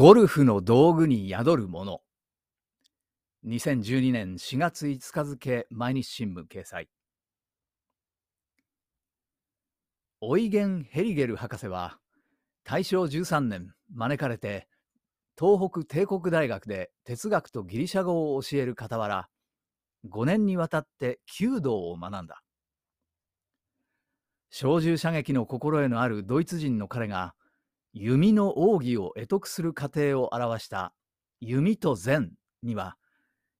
ゴルフの道具に宿るもの。2012年4月5日付毎日新聞掲載。オイゲン・ヘリゲル博士は大正13年招かれて東北帝国大学で哲学とギリシャ語を教える傍ら5年にわたって弓道を学んだ。小銃射撃の心得のあるドイツ人の彼が弓の奥義を得得する過程を表した弓と禅には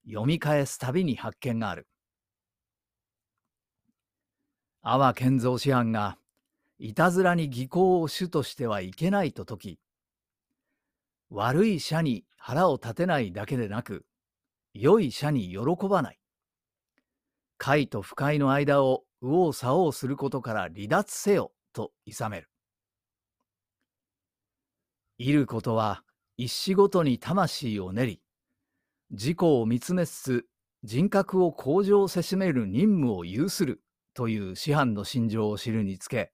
読み返すたびに発見がある。阿波健三師範がいたずらに技巧を主としてはいけないと説き、悪い社に腹を立てないだけでなく、良い社に喜ばない。快と不快の間を右往左往することから離脱せよと諌める。いることは一仕事に魂を練り、自己を見つめつつ人格を向上せしめる任務を有するという師範の心情を知るにつけ、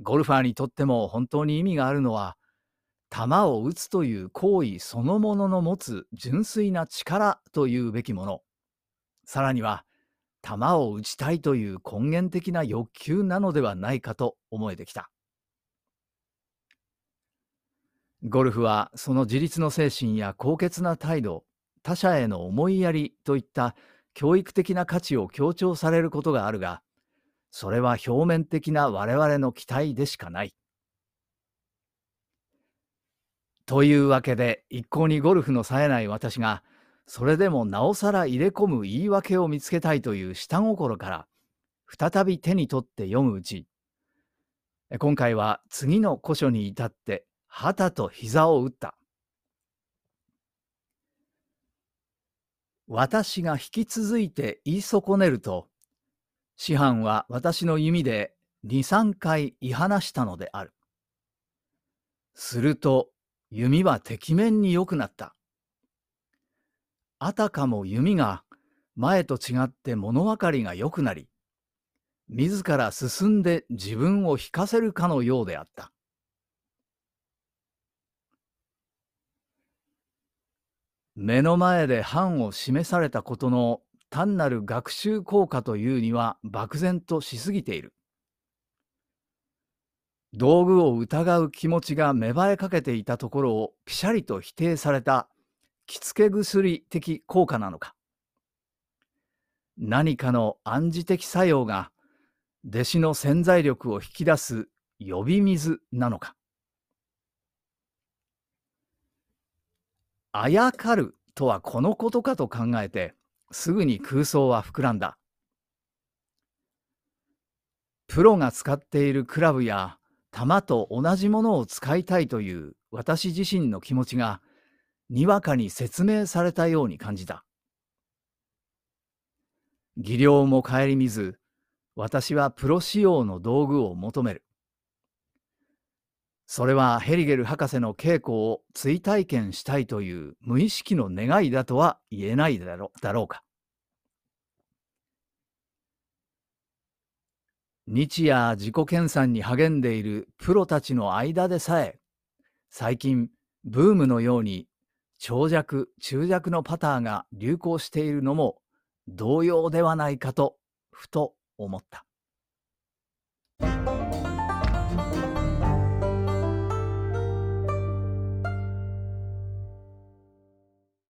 ゴルファーにとっても本当に意味があるのは、球を打つという行為そのものの持つ純粋な力というべきもの、さらには、球を打ちたいという根源的な欲求なのではないかと思えてきた。ゴルフはその自立の精神や高潔な態度、他者への思いやりといった教育的な価値を強調されることがあるが、それは表面的な我々の期待でしかない。というわけで一向にゴルフの冴えない私がそれでもなおさら入れ込む言い訳を見つけたいという下心から再び手に取って読むうち今回は次の古書に至って旗と膝を打った。私が引き続いて言い損ねると、師範は私の弓で二三回言い放したのである。すると弓はてきめんに良くなった。あたかも弓が前と違って物分かりが良くなり、自ら進んで自分を引かせるかのようであった。目の前で範を示されたことの単なる学習効果というには漠然としすぎている。道具を疑う気持ちが芽生えかけていたところをぴしゃりと否定された着付け薬的効果なのか。何かの暗示的作用が弟子の潜在力を引き出す呼び水なのか。あやかるとはこのことかと考えて、すぐに空想は膨らんだ。プロが使っているクラブや弾と同じものを使いたいという私自身の気持ちがにわかに説明されたように感じた。技量も顧みず、私はプロ仕様の道具を求める。それはヘリゲル博士の稽古を追体験したいという無意識の願いだとは言えないだろだろうか。日夜自己研鑽に励んでいるプロたちの間でさえ、最近ブームのように長尺、中尺のパターが流行しているのも同様ではないかとふと思った。